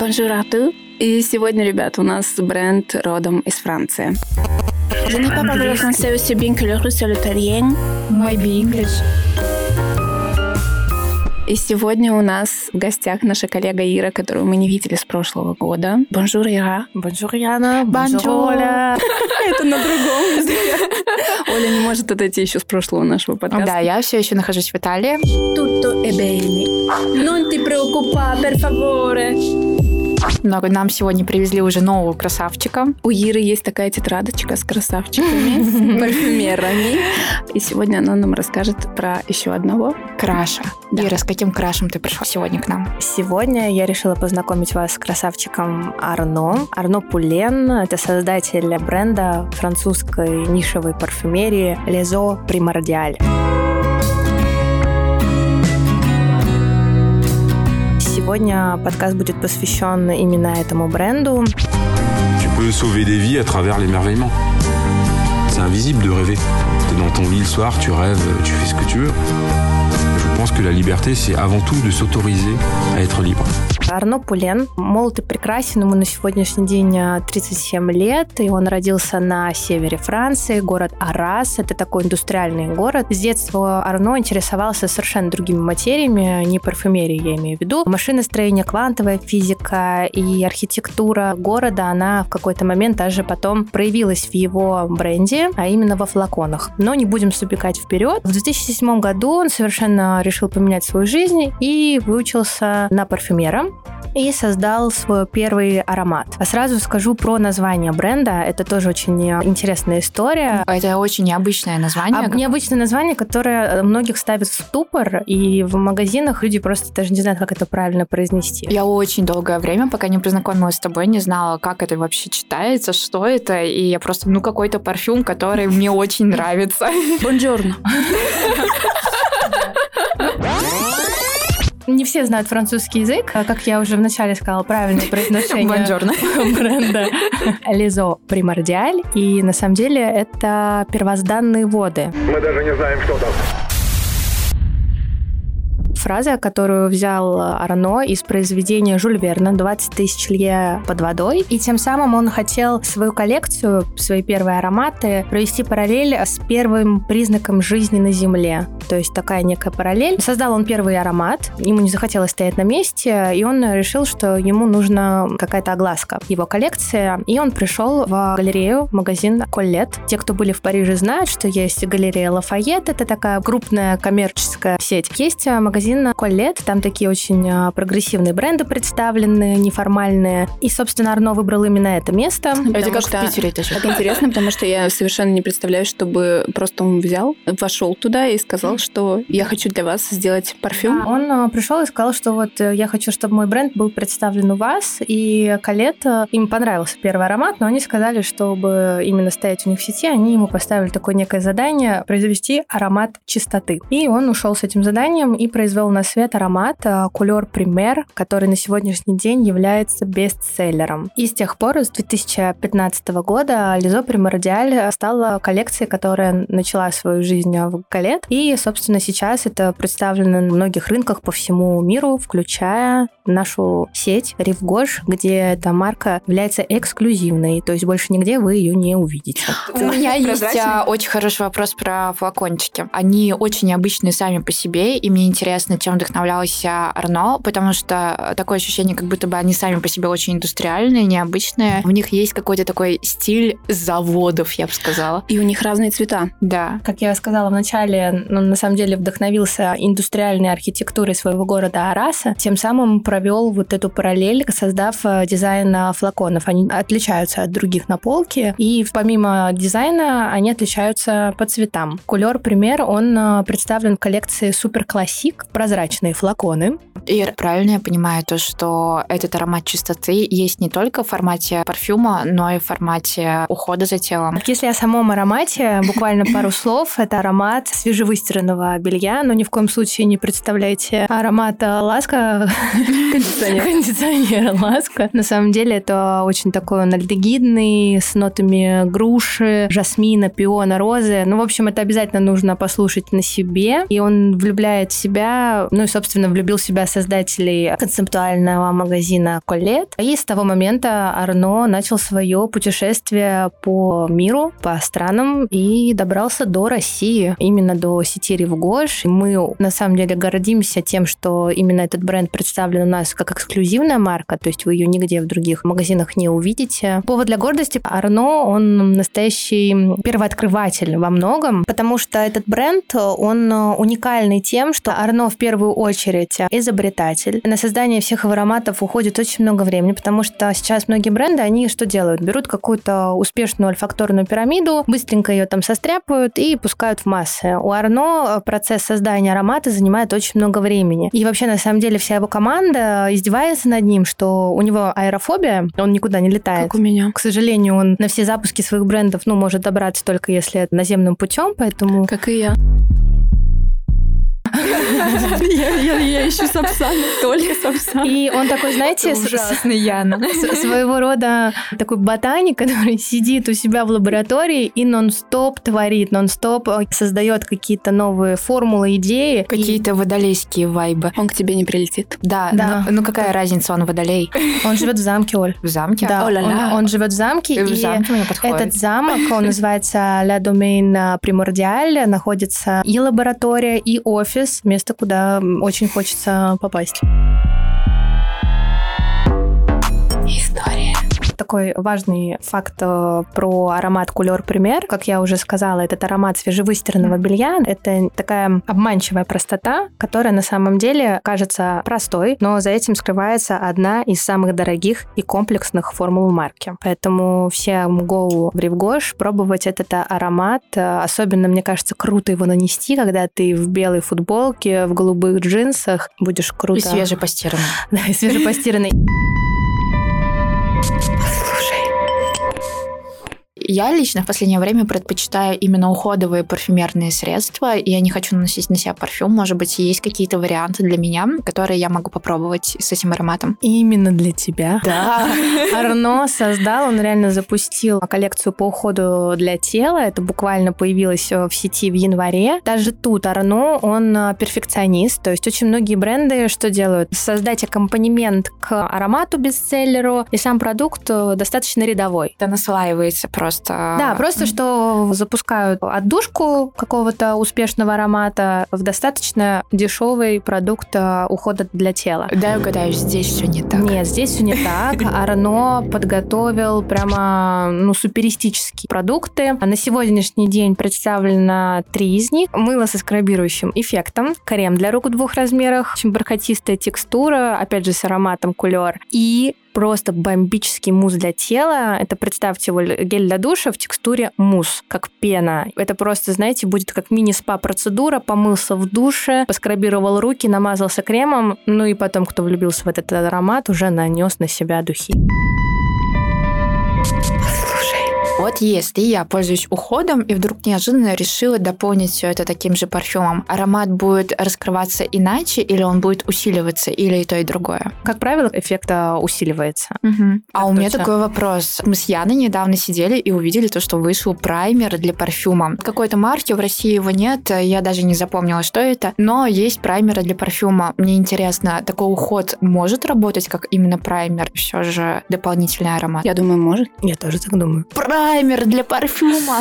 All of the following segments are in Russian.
À tous. И сегодня, ребят, у нас бренд родом из Франции. Je n'ai pas parlé le français aussi bien que le russe et l'italien. Maybe English. И сегодня у нас в гостях наша коллега Ира, которую мы не видели с прошлого года. Bonjour, Ира. Bonjour, Яна. Bonjour, Оля. Это на другом. Оля не может отойти еще с прошлого нашего подкаста. Да, я все еще нахожусь в Италии. Tutto è bene. Non ti preoccupare, per favore. Но нам сегодня привезли уже нового красавчика. У Иры есть такая тетрадочка с красавчиками, с парфюмерами. И сегодня она нам расскажет про еще одного. Краша. Да. Ира, с каким крашем ты пришла сегодня к нам? Сегодня я решила познакомить вас с красавчиком Арно. Арно Пулен – это создатель бренда французской нишевой парфюмерии Лезо Примордиаль. Сегодня подкаст будет посвящен именно этому бренду. Tu peux sauver des vies à travers l'émerveillement. C'est invisible de rêver. T'es dans ton lit le soir, tu rêves, tu fais ce que tu veux. Je pense que la liberté, c'est avant tout de s'autoriser à être libre. Арно Пулен молод и прекрасен, ему на сегодняшний день а, 37 лет, и он родился на севере Франции, город Арас, это такой индустриальный город. С детства Арно интересовался совершенно другими материями, не парфюмерией я имею в виду. Машиностроение, квантовая физика и архитектура города, она в какой-то момент даже потом проявилась в его бренде, а именно во флаконах. Но не будем забегать вперед. В 2007 году он совершенно решил поменять свою жизнь и выучился на парфюмера и создал свой первый аромат. А сразу скажу про название бренда. Это тоже очень интересная история. Это очень необычное название. А необычное название, которое многих ставит в ступор, и в магазинах люди просто даже не знают, как это правильно произнести. Я очень долгое время, пока не познакомилась с тобой, не знала, как это вообще читается, что это, и я просто, ну, какой-то парфюм, который мне очень нравится. Бонжорно. Не все знают французский язык, а, как я уже вначале сказала, правильное произношение Бонжорно. бренда Лизо Примордиаль. И на самом деле это первозданные воды. Мы даже не знаем, что там. Фраза, которую взял Арно из произведения Жюль Верна «20 тысяч лье под водой». И тем самым он хотел свою коллекцию, свои первые ароматы провести параллель с первым признаком жизни на Земле. То есть такая некая параллель. Создал он первый аромат, ему не захотелось стоять на месте, и он решил, что ему нужна какая-то огласка его коллекции. И он пришел в галерею, магазин Коллет. Те, кто были в Париже, знают, что есть галерея Лафайет, это такая крупная коммерческая сеть. Есть магазин Коллет, там такие очень а, прогрессивные бренды представлены, неформальные. И, собственно, Арно выбрал именно это место. Это как что- в Питере это же. Так интересно, потому что я совершенно не представляю, чтобы просто он взял, вошел туда и сказал, что я хочу для вас сделать парфюм. Он а, пришел и сказал, что вот э, я хочу, чтобы мой бренд был представлен у вас. И Колет, э, им понравился первый аромат, но они сказали, чтобы именно стоять у них в сети, они ему поставили такое некое задание произвести аромат чистоты. И он ушел с этим заданием и произвел на свет аромат Кулер Пример, который на сегодняшний день является бестселлером. И с тех пор, с 2015 года, Лизо Примордиаль стала коллекцией, которая начала свою жизнь в Галет. И, собственно, сейчас это представлено на многих рынках по всему миру, включая нашу сеть Ривгош, где эта марка является эксклюзивной, то есть больше нигде вы ее не увидите. У меня есть а, очень хороший вопрос про флакончики. Они очень необычные сами по себе, и мне интересно, чем вдохновлялась а, Арно, потому что такое ощущение, как будто бы они сами по себе очень индустриальные, необычные. У них есть какой-то такой стиль заводов, я бы сказала. И у них разные цвета. Да. Как я сказала в начале, он на самом деле вдохновился индустриальной архитектурой своего города Араса, тем самым провел вот эту параллель, создав э, дизайн флаконов. Они отличаются от других на полке, и помимо дизайна они отличаются по цветам. Кулер, пример, он э, представлен в коллекции Super Classic, прозрачные флаконы. И правильно я понимаю то, что этот аромат чистоты есть не только в формате парфюма, но и в формате ухода за телом. Если о самом аромате, буквально пару слов, это аромат свежевыстиранного белья, но ни в коем случае не представляйте аромат Ласка, Кондиционер. кондиционера ласка. На самом деле это очень такой он альдегидный, с нотами груши, жасмина, пиона, розы. Ну, в общем, это обязательно нужно послушать на себе. И он влюбляет себя себя, ну и, собственно, влюбил в себя создателей концептуального магазина Колет. И с того момента Арно начал свое путешествие по миру, по странам и добрался до России, именно до сети Ривгош. Мы, на самом деле, гордимся тем, что именно этот бренд представлен у нас как эксклюзивная марка, то есть вы ее нигде в других магазинах не увидите. Повод для гордости Арно, он настоящий первооткрыватель во многом, потому что этот бренд, он уникальный тем, что Арно в первую очередь изобретатель. На создание всех ароматов уходит очень много времени, потому что сейчас многие бренды, они что делают? Берут какую-то успешную альфакторную пирамиду, быстренько ее там состряпают и пускают в массы. У Арно процесс создания аромата занимает очень много времени. И вообще, на самом деле, вся его команда издевается над ним, что у него аэрофобия, он никуда не летает. Как у меня. К сожалению, он на все запуски своих брендов, ну, может добраться только если наземным путем, поэтому... Как и я. Я ищу Сапсана, только Сапсан. И он такой, знаете, Ужасный Яна. своего рода такой ботаник, который сидит у себя в лаборатории и нон-стоп творит, нон-стоп создает какие-то новые формулы, идеи. Какие-то водолейские вайбы. Он к тебе не прилетит. Да, Да. Ну, ну какая разница, он водолей? Он живет в замке, Оль. В замке? Да, он, он живет в замке, В и замке мне подходит. этот замок, он называется La Domaine Primordial, находится и лаборатория, и офис, место, куда очень хочется попасть. Такой важный факт э, про аромат Кулер Пример. Как я уже сказала, этот аромат свежевыстиранного белья. Это такая обманчивая простота, которая на самом деле кажется простой, но за этим скрывается одна из самых дорогих и комплексных формул марки. Поэтому всем go в Ривгош пробовать этот аромат. Особенно, мне кажется, круто его нанести, когда ты в белой футболке, в голубых джинсах будешь круто... И свежепостиранный. Да, и свежепостиранный. Я лично в последнее время предпочитаю именно уходовые парфюмерные средства. и Я не хочу наносить на себя парфюм. Может быть, есть какие-то варианты для меня, которые я могу попробовать с этим ароматом. Именно для тебя. Да. Арно создал, он реально запустил коллекцию по уходу для тела. Это буквально появилось э, в сети в январе. Даже тут Арно, он э, перфекционист. То есть очень многие бренды что делают? Создать аккомпанемент к аромату бестселлеру, и сам продукт э, достаточно рядовой. Это наслаивается просто. Да, просто что запускают отдушку какого-то успешного аромата в достаточно дешевый продукт э, ухода для тела. Да, я угадаю, здесь все не так. Нет, здесь все не так. Арно подготовил прямо ну, суперистические продукты. На сегодняшний день представлено три из них. Мыло со скрабирующим эффектом, крем для рук в двух размерах, очень бархатистая текстура, опять же с ароматом кулер. И просто бомбический мусс для тела. Это, представьте, его гель для душа в текстуре мусс, как пена. Это просто, знаете, будет как мини-спа-процедура. Помылся в душе, поскрабировал руки, намазался кремом, ну и потом, кто влюбился в этот аромат, уже нанес на себя духи. Вот если я пользуюсь уходом и вдруг неожиданно решила дополнить все это таким же парфюмом, аромат будет раскрываться иначе или он будет усиливаться, или и то, и другое? Как правило, эффект а, усиливается. А у меня такой вопрос. Мы с Яной недавно сидели и увидели то, что вышел праймер для парфюма. Какой-то марки в России его нет, я даже не запомнила, что это, но есть праймеры для парфюма. Мне интересно, такой уход может работать как именно праймер, все же дополнительный аромат? Я думаю, может. Я тоже так думаю. Праймер для парфюма!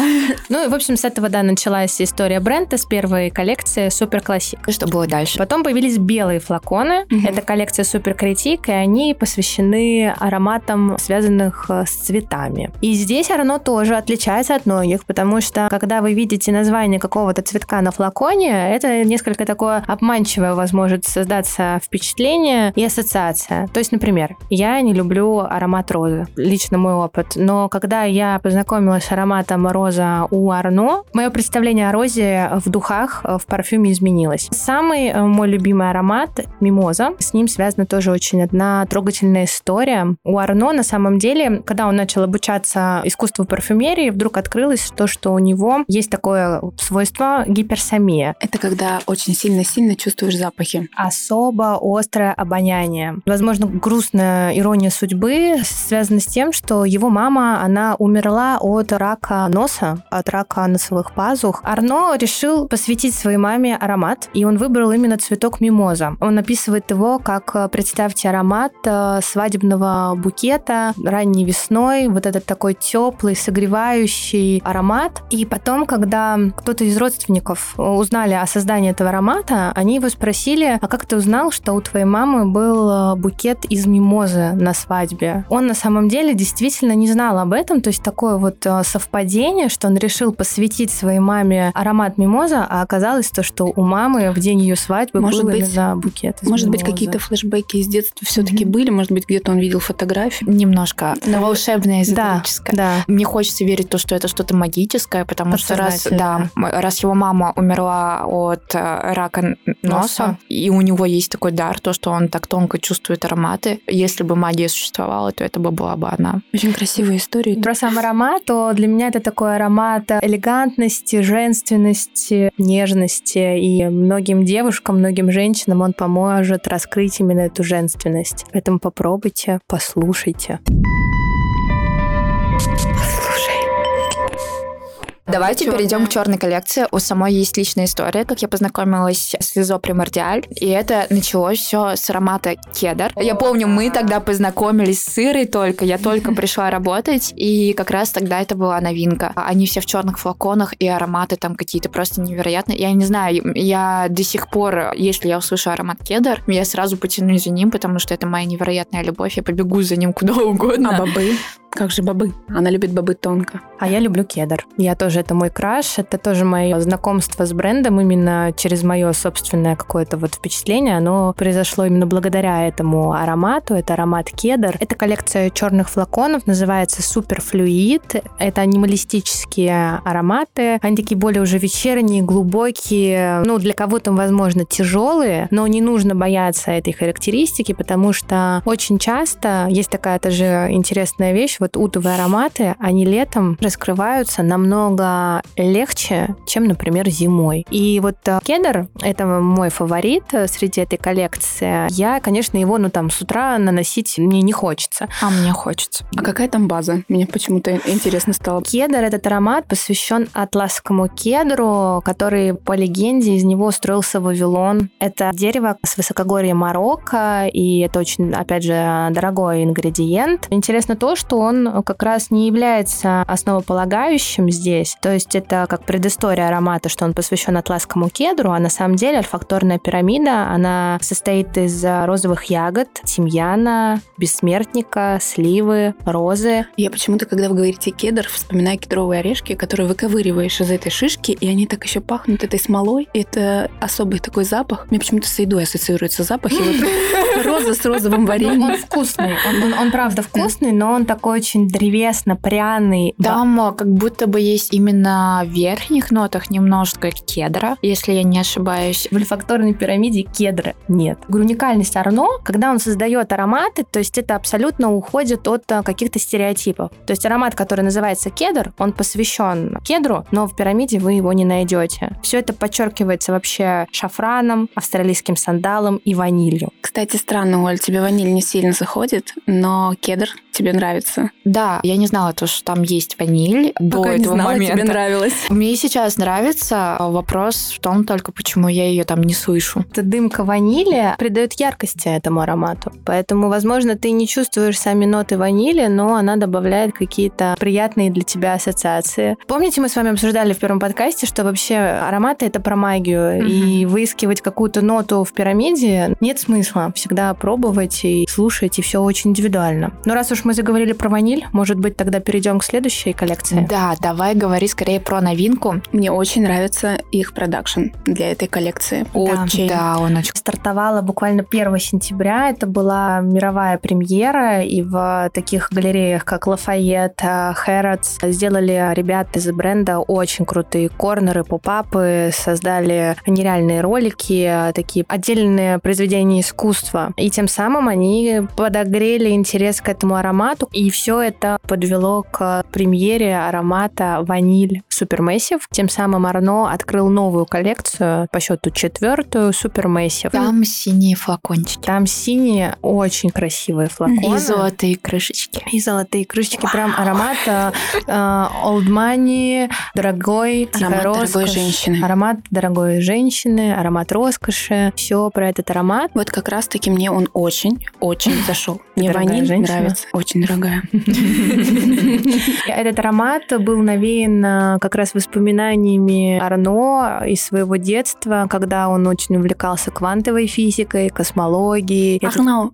Ну и, в общем, с этого, да, началась история бренда с первой коллекции Супер Классик. Что было дальше? Потом появились белые флаконы. Это коллекция Супер Критик, и они посвящены ароматам, связанных э, с цветами. И здесь Арно тоже отличается от многих, потому что когда вы видите название какого-то цветка на флаконе, это несколько такое обманчивое возможет создаться впечатление и ассоциация. То есть, например, я не люблю аромат розы, лично мой опыт, но когда я познакомилась с ароматом роза у Арно, мое представление о розе в духах, э, в парфюме изменилось. Самый э, мой любимый аромат — мимоза. С ним связана тоже очень одна трогательная история. У Арно на самом деле, когда он начал обучаться искусству парфюмерии, вдруг открылось то, что у него есть такое свойство гиперсомия. Это когда очень сильно-сильно чувствуешь запахи. Особо острое обоняние. Возможно, грустная ирония судьбы связана с тем, что его мама, она умерла умерла от рака носа, от рака носовых пазух. Арно решил посвятить своей маме аромат, и он выбрал именно цветок мимоза. Он описывает его как, представьте, аромат э, свадебного букета ранней весной, вот этот такой теплый, согревающий аромат. И потом, когда кто-то из родственников узнали о создании этого аромата, они его спросили, а как ты узнал, что у твоей мамы был э, букет из мимозы на свадьбе? Он на самом деле действительно не знал об этом, то есть такое вот э, совпадение, что он решил посвятить своей маме аромат мимоза, а оказалось то, что у мамы в день ее свадьбы может был быть, именно букет из Может мимозы. быть, какие-то флешбеки из детства все-таки mm-hmm. были, может быть, где-то он видел фотографии. Немножко. Но волшебное, эзотерическое. Да, да. Мне хочется верить в то, что это что-то магическое, потому что раз, да, раз его мама умерла от э, рака носа, носа, и у него есть такой дар, то, что он так тонко чувствует ароматы, если бы магия существовала, то это бы была бы она. Очень красивая история. Про сам аромат, то для меня это такой аромат элегантности, женственности, нежности. И многим девушкам, многим женщинам он поможет раскрыть именно эту женственность. Поэтому попробуйте, послушайте. Давайте Черная. перейдем к черной коллекции. У самой есть личная история, как я познакомилась с Лизо Примордиаль. И это началось все с аромата кедр. Я помню, мы тогда познакомились с сырой только. Я только пришла работать, и как раз тогда это была новинка. Они все в черных флаконах, и ароматы там какие-то просто невероятные. Я не знаю, я до сих пор, если я услышу аромат кедр, я сразу потянусь за ним, потому что это моя невероятная любовь. Я побегу за ним куда угодно. А бобы? Как же бобы? Она любит бобы тонко. А я люблю кедр. Я тоже, это мой краш, это тоже мое знакомство с брендом именно через мое собственное какое-то вот впечатление. Оно произошло именно благодаря этому аромату. Это аромат кедр. Это коллекция черных флаконов, называется Суперфлюид. Это анималистические ароматы. Они такие более уже вечерние, глубокие. Ну, для кого-то, возможно, тяжелые, но не нужно бояться этой характеристики, потому что очень часто есть такая тоже интересная вещь вот утовые ароматы, они летом раскрываются намного легче, чем, например, зимой. И вот э, кедр — это мой фаворит э, среди этой коллекции. Я, конечно, его, ну, там, с утра наносить мне не хочется. А мне хочется. А какая там база? Мне почему-то интересно стало. Кедр — этот аромат посвящен атласскому кедру, который, по легенде, из него строился Вавилон. Это дерево с высокогорья Марокко, и это очень, опять же, дорогой ингредиент. Интересно то, что он как раз не является основополагающим здесь. То есть это как предыстория аромата, что он посвящен атласскому кедру, а на самом деле альфакторная пирамида, она состоит из розовых ягод, тимьяна, бессмертника, сливы, розы. Я почему-то, когда вы говорите кедр, вспоминаю кедровые орешки, которые выковыриваешь из этой шишки, и они так еще пахнут этой смолой. Это особый такой запах. Мне почему-то с едой ассоциируется запах. И вот роза с розовым вареньем. Он вкусный. Он, он правда вкусный, но он такой очень древесно-пряный. Там как будто бы есть именно в верхних нотах немножко кедра, если я не ошибаюсь. В ольфакторной пирамиде кедра нет. Уникальность Арно, когда он создает ароматы, то есть это абсолютно уходит от э, каких-то стереотипов. То есть аромат, который называется кедр, он посвящен кедру, но в пирамиде вы его не найдете. Все это подчеркивается вообще шафраном, австралийским сандалом и ванилью. Кстати, странно, Оль, тебе ваниль не сильно заходит, но кедр тебе нравится. Да, я не знала то, что там есть ваниль Пока до этого не знала, момента. тебе нравилось. Мне сейчас нравится. Вопрос в том только, почему я ее там не слышу. Эта дымка ванили придает яркости этому аромату. Поэтому, возможно, ты не чувствуешь сами ноты ванили, но она добавляет какие-то приятные для тебя ассоциации. Помните, мы с вами обсуждали в первом подкасте, что вообще ароматы это про магию, mm-hmm. и выискивать какую-то ноту в пирамиде нет смысла. Всегда пробовать и слушать, и все очень индивидуально. Но раз уж мы заговорили про ваниль, может быть, тогда перейдем к следующей коллекции? Да, давай говори скорее про новинку. Мне очень нравится их продакшн для этой коллекции. Очень. Да, он очень. Стартовала буквально 1 сентября. Это была мировая премьера, и в таких галереях, как Лафайет, Хэротс, сделали ребята из бренда очень крутые корнеры, попапы, создали нереальные ролики, такие отдельные произведения искусства. И тем самым они подогрели интерес к этому аромату, и все все это подвело к премьере аромата ваниль Supermassive. Тем самым Арно открыл новую коллекцию, по счету четвертую Supermassive. Там синие флакончики. Там синие очень красивые флаконы. И золотые крышечки. И золотые крышечки. Прям аромат э, Old Money, дорогой, Аромат тихой дорогой роскошь. женщины. Аромат дорогой женщины, аромат роскоши. Все про этот аромат. Вот как раз-таки мне он очень, очень зашел. Мне ваниль женщина? нравится. Очень дорогая. Этот аромат был навеян э, как раз воспоминаниями Арно из своего детства, когда он очень увлекался квантовой физикой, космологией. Арно,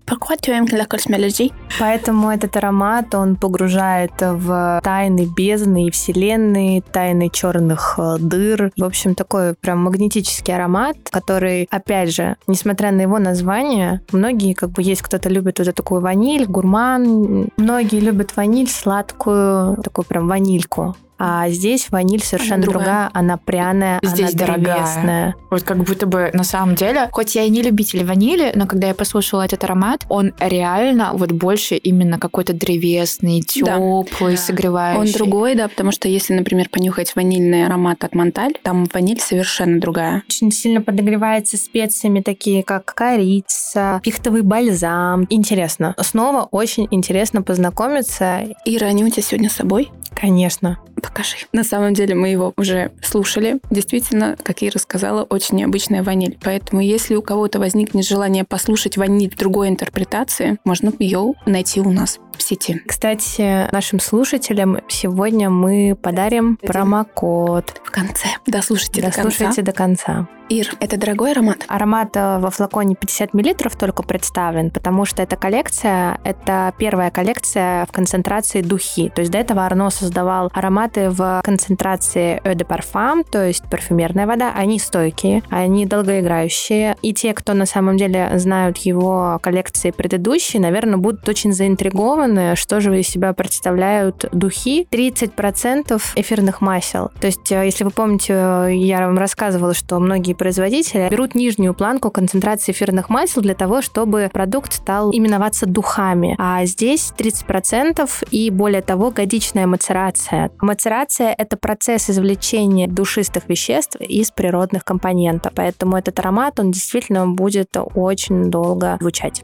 cosmologie? Поэтому этот аромат, он погружает в тайны бездны и вселенной, тайны черных э, дыр. В общем, такой прям магнетический аромат, который, опять же, несмотря на его название, многие, как бы, есть кто-то любит вот такую ваниль, гурман. Многие любят ваниль сладкую, такую прям ванильку. А здесь ваниль совершенно другая. другая. Она пряная, Здесь она дорогая. древесная. Вот как будто бы на самом деле, хоть я и не любитель ванили, но когда я послушала этот аромат, он реально вот больше именно какой-то древесный, теплый, Да. согревающий. Он другой, да, потому что если, например, понюхать ванильный аромат от Монталь, там ваниль совершенно другая. Очень сильно подогревается специями, такие как корица, пихтовый бальзам. Интересно. Снова очень интересно познакомиться. Ира, они у тебя сегодня с собой? Конечно. Покажи. На самом деле мы его уже слушали. Действительно, как Ира сказала, очень необычная ваниль. Поэтому если у кого-то возникнет желание послушать ваниль в другой интерпретации, можно ее найти у нас в сети. Кстати, нашим слушателям сегодня мы подарим промокод. В конце. Дослушайте до конца. Дослушайте до конца. Ир, это дорогой аромат? Аромат э, во флаконе 50 миллилитров только представлен, потому что эта коллекция, это первая коллекция в концентрации духи. То есть до этого Арно создавал ароматы в концентрации Eau de Parfum, то есть парфюмерная вода. Они стойкие, они долгоиграющие. И те, кто на самом деле знают его коллекции предыдущие, наверное, будут очень заинтригованы, что же из себя представляют духи. 30% эфирных масел. То есть, э, если вы помните, э, я вам рассказывала, что многие производители берут нижнюю планку концентрации эфирных масел для того, чтобы продукт стал именоваться духами. А здесь 30% и более того годичная мацерация. Мацерация — это процесс извлечения душистых веществ из природных компонентов. Поэтому этот аромат, он действительно будет очень долго звучать.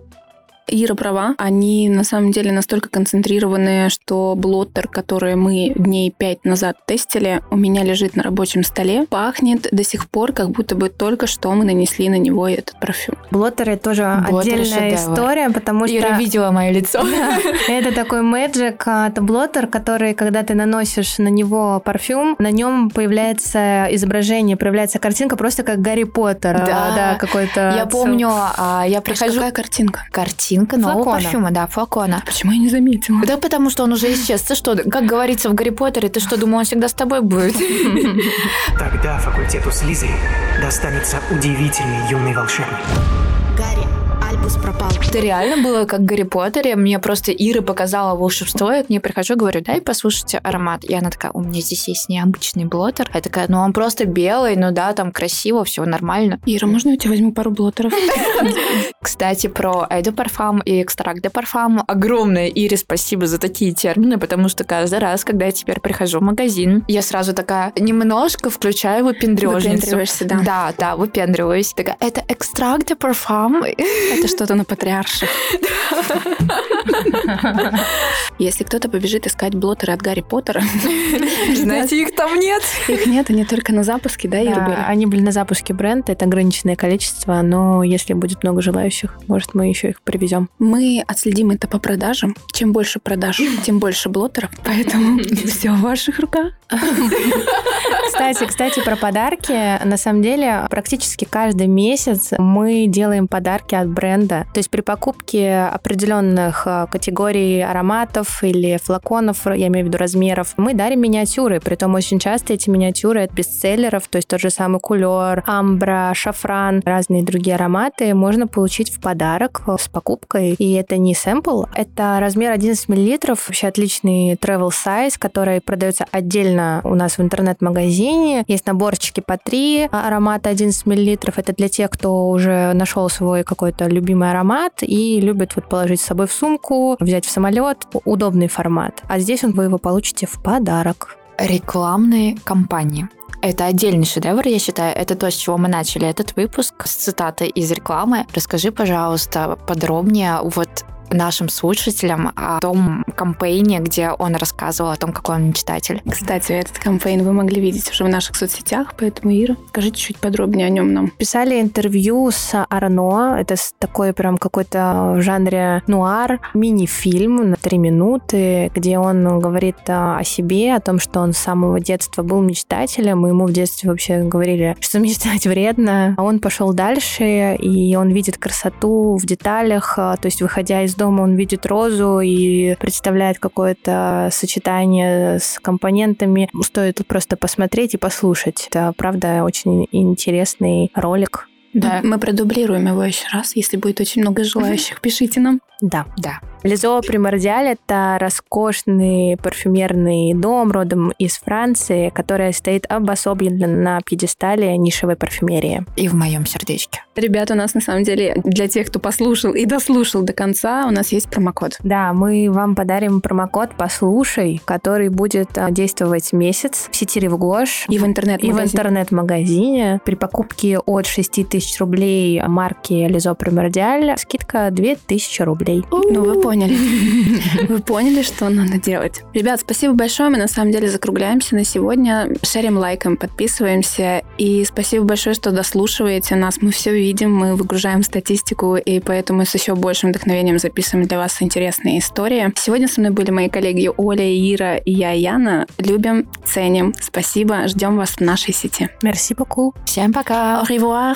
Ира права. Они на самом деле настолько концентрированные, что блоттер, который мы дней пять назад тестили, у меня лежит на рабочем столе. Пахнет до сих пор, как будто бы только что мы нанесли на него этот парфюм. Блоттеры тоже Блоттеры отдельная шедевр. история, потому что... Ира видела мое лицо. Это такой мэджик, а, это блоттер, который, когда ты наносишь на него парфюм, на нем появляется изображение, появляется картинка просто как Гарри Поттер. а, Да. да какой-то. Я помню, а, я Прихожу... прихожу... Какая картинка? Картинка нового Флакона. парфюма, да, флакона. Почему я не заметила? Да потому что он уже исчез. Ты что, как говорится в Гарри Поттере, ты что, думал, он всегда с тобой будет? Тогда факультету Слизерин достанется удивительный юный волшебник. Альбус пропал. Это реально было как в Гарри Поттере. Мне просто Ира показала волшебство. Я к ней прихожу, говорю, дай послушайте аромат. И она такая, у меня здесь есть необычный блотер. Я такая, ну он просто белый, ну да, там красиво, все нормально. Ира, можно я у тебя возьму пару блоттеров? Кстати, про Эйду Парфам и экстракт де Парфам. Огромное Ире спасибо за такие термины, потому что каждый раз, когда я теперь прихожу в магазин, я сразу такая немножко включаю выпендрежницу. Выпендриваешься, да. Да, да, выпендриваюсь. Такая, это экстракт де Парфам. Это что-то на патриарших. Если кто-то побежит искать блоттеры от Гарри Поттера, Знаете, их там нет. их нет, они только на запуске, да, были? они были на запуске бренда, это ограниченное количество, но если будет много желающих, может, мы еще их привезем. Мы отследим это по продажам. Чем больше продаж, тем больше блоттеров. Поэтому все в ваших руках. Кстати, кстати, про подарки. На самом деле, практически каждый месяц мы делаем подарки от бренда. То есть при покупке определенных э, категорий ароматов или флаконов, я имею в виду размеров, мы дарим миниатюры. Притом очень часто эти миниатюры от бестселлеров, то есть тот же самый кулер, амбра, шафран, разные другие ароматы можно получить в подарок э, с покупкой. И это не сэмпл, это размер 11 миллилитров, вообще отличный travel size, который продается отдельно у нас в интернет-магазине. Есть наборчики по 3 аромата 11 миллилитров. Это для тех, кто уже нашел свой какой-то любимый аромат и любят вот положить с собой в сумку, взять в самолет. Удобный формат. А здесь вы его получите в подарок. Рекламные кампании. Это отдельный шедевр, я считаю. Это то, с чего мы начали этот выпуск, с цитаты из рекламы. Расскажи, пожалуйста, подробнее вот нашим слушателям о том кампейне, где он рассказывал о том, какой он мечтатель. Кстати, этот кампейн вы могли видеть уже в наших соцсетях, поэтому, Ира, скажите чуть подробнее о нем нам. Писали интервью с Арно, это такой прям какой-то в жанре нуар, мини-фильм на три минуты, где он говорит о себе, о том, что он с самого детства был мечтателем, и ему в детстве вообще говорили, что мечтать вредно. А он пошел дальше, и он видит красоту в деталях, то есть выходя из дома он видит розу и представляет какое-то сочетание с компонентами. Стоит просто посмотреть и послушать. Это, правда, очень интересный ролик. Да, мы продублируем его еще раз. Если будет очень много желающих, пишите нам. Да. Да. Лизо Примордиаль — это роскошный парфюмерный дом родом из Франции, который стоит обособленно на пьедестале нишевой парфюмерии. И в моем сердечке. Ребята, у нас на самом деле для тех, кто послушал и дослушал до конца, у нас есть промокод. Да, мы вам подарим промокод «Послушай», который будет а, действовать месяц в сети Ревгош. И в интернет-магазине. И в интернет-магазине. При покупке от 6 тысяч рублей марки Лизо Примордиаль скидка 2000 рублей. Ну, вы поняли. Вы поняли, что надо делать. Ребят, спасибо большое. Мы на самом деле закругляемся на сегодня. Шерим лайком, подписываемся. И спасибо большое, что дослушиваете нас. Мы все видим, мы выгружаем статистику, и поэтому с еще большим вдохновением записываем для вас интересные истории. Сегодня со мной были мои коллеги Оля, Ира и я, Яна. Любим, ценим. Спасибо. Ждем вас в нашей сети. Merci beaucoup. Всем пока. Au revoir.